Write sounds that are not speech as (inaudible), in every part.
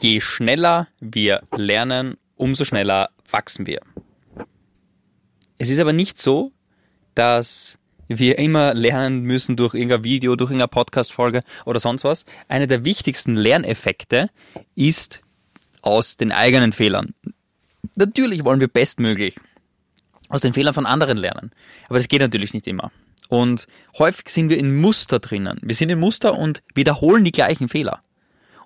Je schneller wir lernen, umso schneller wachsen wir. Es ist aber nicht so, dass wir immer lernen müssen durch irgendein Video, durch irgendeine Podcast-Folge oder sonst was. Einer der wichtigsten Lerneffekte ist aus den eigenen Fehlern. Natürlich wollen wir bestmöglich aus den Fehlern von anderen lernen. Aber das geht natürlich nicht immer. Und häufig sind wir in Muster drinnen. Wir sind in Muster und wiederholen die gleichen Fehler.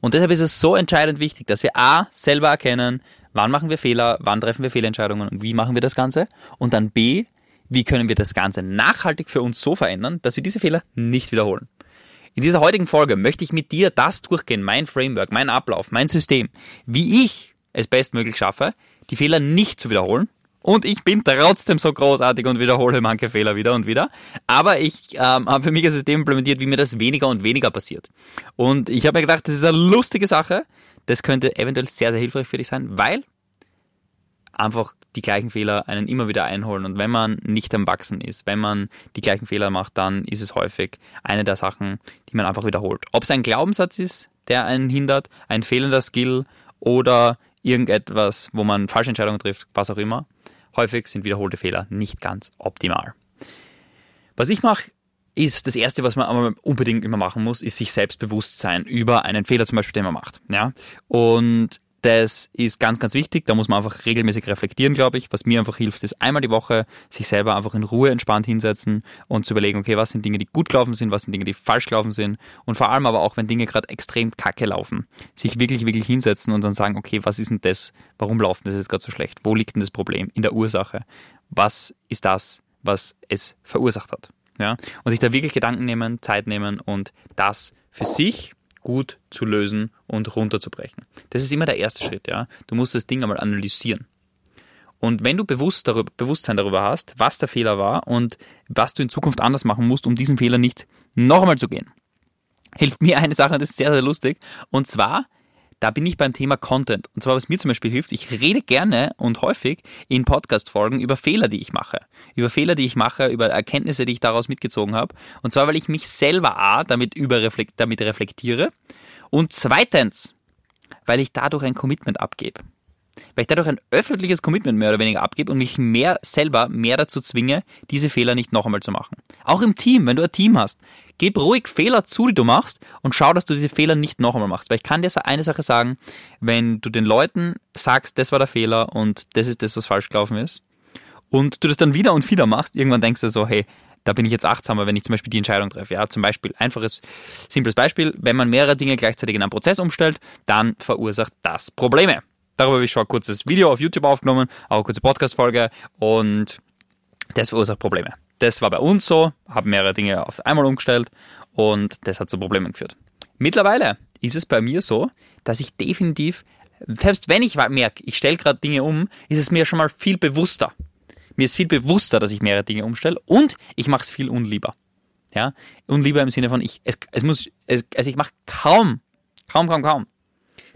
Und deshalb ist es so entscheidend wichtig, dass wir A, selber erkennen, wann machen wir Fehler, wann treffen wir Fehlentscheidungen und wie machen wir das Ganze. Und dann B, wie können wir das Ganze nachhaltig für uns so verändern, dass wir diese Fehler nicht wiederholen. In dieser heutigen Folge möchte ich mit dir das durchgehen, mein Framework, mein Ablauf, mein System, wie ich es bestmöglich schaffe, die Fehler nicht zu wiederholen. Und ich bin trotzdem so großartig und wiederhole manche Fehler wieder und wieder. Aber ich ähm, habe für mich ein System implementiert, wie mir das weniger und weniger passiert. Und ich habe mir gedacht, das ist eine lustige Sache. Das könnte eventuell sehr, sehr hilfreich für dich sein, weil einfach die gleichen Fehler einen immer wieder einholen. Und wenn man nicht am Wachsen ist, wenn man die gleichen Fehler macht, dann ist es häufig eine der Sachen, die man einfach wiederholt. Ob es ein Glaubenssatz ist, der einen hindert, ein fehlender Skill oder irgendetwas, wo man falsche Entscheidungen trifft, was auch immer. Häufig sind wiederholte Fehler nicht ganz optimal. Was ich mache, ist das erste, was man unbedingt immer machen muss, ist sich selbstbewusst sein über einen Fehler zum Beispiel, den man macht. Ja? Und das ist ganz, ganz wichtig. Da muss man einfach regelmäßig reflektieren, glaube ich. Was mir einfach hilft, ist einmal die Woche sich selber einfach in Ruhe entspannt hinsetzen und zu überlegen, okay, was sind Dinge, die gut gelaufen sind, was sind Dinge, die falsch gelaufen sind. Und vor allem aber auch, wenn Dinge gerade extrem kacke laufen, sich wirklich, wirklich hinsetzen und dann sagen, okay, was ist denn das? Warum läuft das jetzt gerade so schlecht? Wo liegt denn das Problem? In der Ursache. Was ist das, was es verursacht hat? Ja? Und sich da wirklich Gedanken nehmen, Zeit nehmen und das für sich gut zu lösen und runterzubrechen. Das ist immer der erste Schritt, ja. Du musst das Ding einmal analysieren. Und wenn du bewusst darüber, Bewusstsein darüber hast, was der Fehler war und was du in Zukunft anders machen musst, um diesen Fehler nicht noch einmal zu gehen, hilft mir eine Sache, das ist sehr, sehr lustig. Und zwar da bin ich beim Thema Content. Und zwar, was mir zum Beispiel hilft, ich rede gerne und häufig in Podcast-Folgen über Fehler, die ich mache. Über Fehler, die ich mache, über Erkenntnisse, die ich daraus mitgezogen habe. Und zwar, weil ich mich selber A, damit, überreflekt, damit reflektiere. Und zweitens, weil ich dadurch ein Commitment abgebe weil ich dadurch ein öffentliches Commitment mehr oder weniger abgebe und mich mehr selber mehr dazu zwinge, diese Fehler nicht noch einmal zu machen. Auch im Team, wenn du ein Team hast, gib ruhig Fehler zu, die du machst und schau, dass du diese Fehler nicht noch einmal machst. Weil ich kann dir eine Sache sagen, wenn du den Leuten sagst, das war der Fehler und das ist das, was falsch gelaufen ist, und du das dann wieder und wieder machst, irgendwann denkst du so, hey, da bin ich jetzt achtsamer, wenn ich zum Beispiel die Entscheidung treffe. Ja, zum Beispiel, einfaches, simples Beispiel, wenn man mehrere Dinge gleichzeitig in einem Prozess umstellt, dann verursacht das Probleme. Darüber habe ich schon ein kurzes Video auf YouTube aufgenommen, auch eine kurze Podcast-Folge und das verursacht Probleme. Das war bei uns so, haben mehrere Dinge auf einmal umgestellt und das hat zu Problemen geführt. Mittlerweile ist es bei mir so, dass ich definitiv, selbst wenn ich merke, ich stelle gerade Dinge um, ist es mir schon mal viel bewusster. Mir ist viel bewusster, dass ich mehrere Dinge umstelle und ich mache es viel unlieber. Ja, unlieber im Sinne von ich, es, es muss, es, also ich mache kaum, kaum, kaum, kaum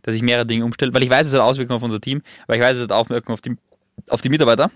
dass ich mehrere Dinge umstelle, weil ich weiß, es hat Auswirkungen auf unser Team, weil ich weiß, es hat Auswirkungen auf die, auf die Mitarbeiter.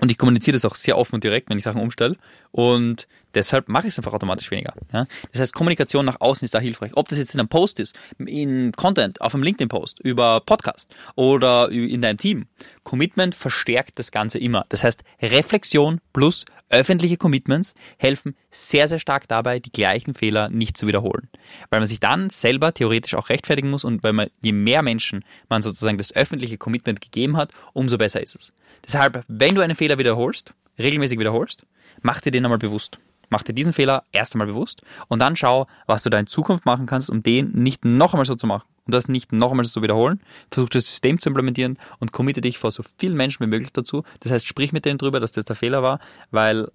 Und ich kommuniziere das auch sehr offen und direkt, wenn ich Sachen umstelle. Und deshalb mache ich es einfach automatisch weniger. Ja? Das heißt, Kommunikation nach außen ist da hilfreich. Ob das jetzt in einem Post ist, in Content, auf einem LinkedIn-Post, über Podcast oder in deinem Team. Commitment verstärkt das Ganze immer. Das heißt, Reflexion plus öffentliche Commitments helfen sehr, sehr stark dabei, die gleichen Fehler nicht zu wiederholen. Weil man sich dann selber theoretisch auch rechtfertigen muss und weil man, je mehr Menschen man sozusagen das öffentliche Commitment gegeben hat, umso besser ist es. Deshalb, wenn du einen Fehler wiederholst, regelmäßig wiederholst, mach dir den einmal bewusst. Mach dir diesen Fehler erst einmal bewusst und dann schau, was du da in Zukunft machen kannst, um den nicht noch einmal so zu machen und das nicht noch einmal so zu wiederholen. Versuch das System zu implementieren und committe dich vor so vielen Menschen wie möglich dazu. Das heißt, sprich mit denen drüber, dass das der Fehler war, weil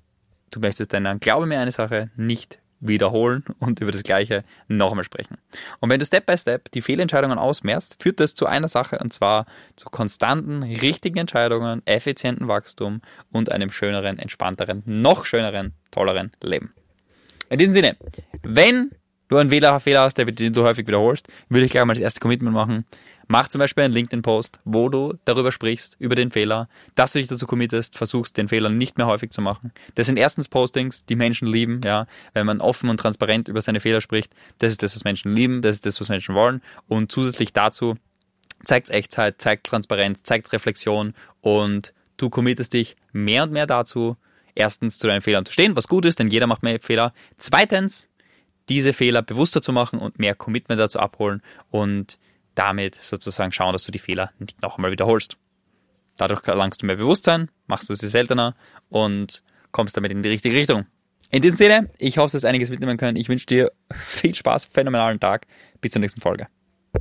du möchtest deinen Glaube mir eine Sache nicht wiederholen und über das Gleiche noch einmal sprechen. Und wenn du Step by Step die Fehlentscheidungen ausmehrst, führt das zu einer Sache und zwar zu konstanten, richtigen Entscheidungen, effizienten Wachstum und einem schöneren, entspannteren, noch schöneren, tolleren Leben. In diesem Sinne, wenn du einen Fehler hast, den du häufig wiederholst, würde ich gleich mal das erste Commitment machen. Mach zum Beispiel einen LinkedIn-Post, wo du darüber sprichst, über den Fehler, dass du dich dazu committest, versuchst, den Fehler nicht mehr häufig zu machen. Das sind erstens Postings, die Menschen lieben, ja, wenn man offen und transparent über seine Fehler spricht. Das ist das, was Menschen lieben, das ist das, was Menschen wollen. Und zusätzlich dazu zeigt Echtheit, zeigt Transparenz, zeigt Reflexion und du committest dich mehr und mehr dazu, erstens zu deinen Fehlern zu stehen, was gut ist, denn jeder macht mehr Fehler. Zweitens, diese Fehler bewusster zu machen und mehr Commitment dazu abholen und damit sozusagen schauen, dass du die Fehler nicht noch einmal wiederholst. Dadurch erlangst du mehr Bewusstsein, machst du sie seltener und kommst damit in die richtige Richtung. In diesem Sinne, ich hoffe, dass einiges mitnehmen können. Ich wünsche dir (laughs) viel Spaß, phänomenalen Tag. Bis zur nächsten Folge.